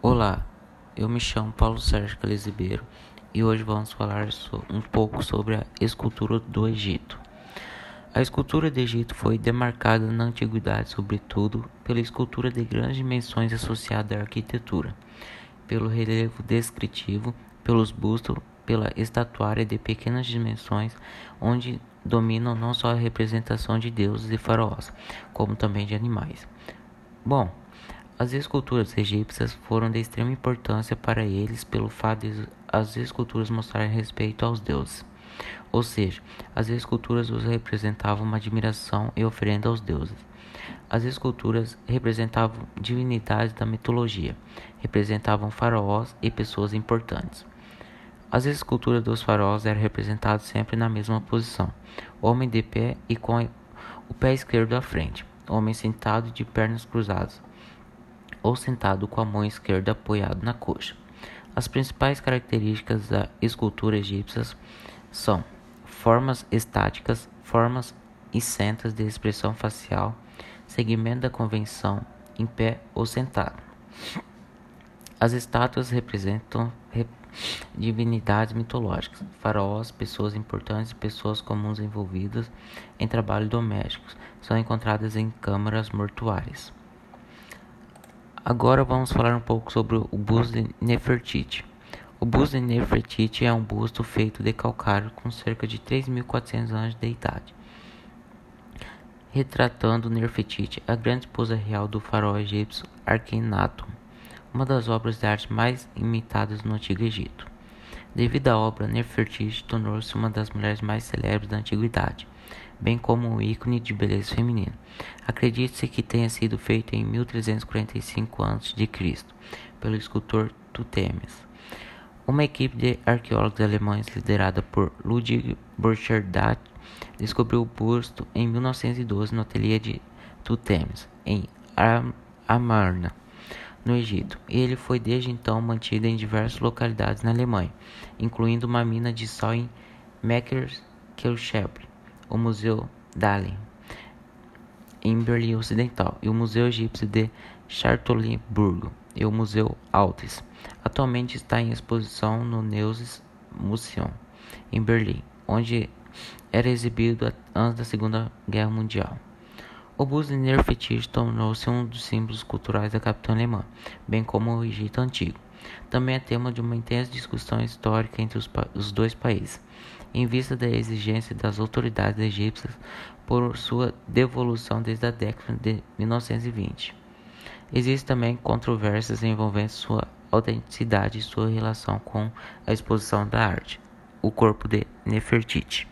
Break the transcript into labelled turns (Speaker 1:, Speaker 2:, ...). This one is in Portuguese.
Speaker 1: Olá, eu me chamo Paulo Sérgio Calizibeiro e hoje vamos falar um pouco sobre a escultura do Egito. A escultura do Egito foi demarcada na antiguidade, sobretudo, pela escultura de grandes dimensões associada à arquitetura, pelo relevo descritivo, pelos bustos, pela estatuária de pequenas dimensões, onde dominam não só a representação de deuses e faraós, como também de animais. Bom, as esculturas egípcias foram de extrema importância para eles pelo fato de as esculturas mostrarem respeito aos deuses. Ou seja, as esculturas os representavam uma admiração e oferenda aos deuses. As esculturas representavam divindades da mitologia, representavam faraós e pessoas importantes. As esculturas dos faraós eram representadas sempre na mesma posição: homem de pé e com o pé esquerdo à frente, homem sentado de pernas cruzadas ou sentado com a mão esquerda apoiado na coxa. As principais características da escultura egípcia são formas estáticas, formas isentas de expressão facial, segmento da convenção em pé ou sentado. As estátuas representam divinidades mitológicas, faraós, pessoas importantes e pessoas comuns envolvidas em trabalho doméstico são encontradas em câmaras mortuárias. Agora vamos falar um pouco sobre o busto de Nefertiti. O busto de Nefertiti é um busto feito de calcário com cerca de 3.400 anos de idade, retratando Nefertiti, a grande esposa real do faraó egípcio Akhenaton, uma das obras de arte mais imitadas no Antigo Egito. Devido à obra, Nefertiti tornou-se uma das mulheres mais celebres da antiguidade bem como um ícone de beleza feminina. Acredita-se que tenha sido feito em 1345 a.C. pelo escultor Tutemes. Uma equipe de arqueólogos alemães liderada por Ludwig Borchardt descobriu o busto em 1912 no ateliê de Tutemes, em Amarna, no Egito. Ele foi desde então mantido em diversas localidades na Alemanha, incluindo uma mina de sal em Meckerskirchen o Museu Dahlem, em Berlim Ocidental, e o Museu Egípcio de Charlottenburg e o Museu Altes. Atualmente está em exposição no Neues Museum, em Berlim, onde era exibido antes da Segunda Guerra Mundial. O busto de Nefertiti tornou-se um dos símbolos culturais da capital alemã, bem como o Egito Antigo. Também é tema de uma intensa discussão histórica entre os, os dois países, em vista da exigência das autoridades egípcias por sua devolução desde a década de 1920. Existem também controvérsias envolvendo sua autenticidade e sua relação com a exposição da arte, o corpo de Nefertiti.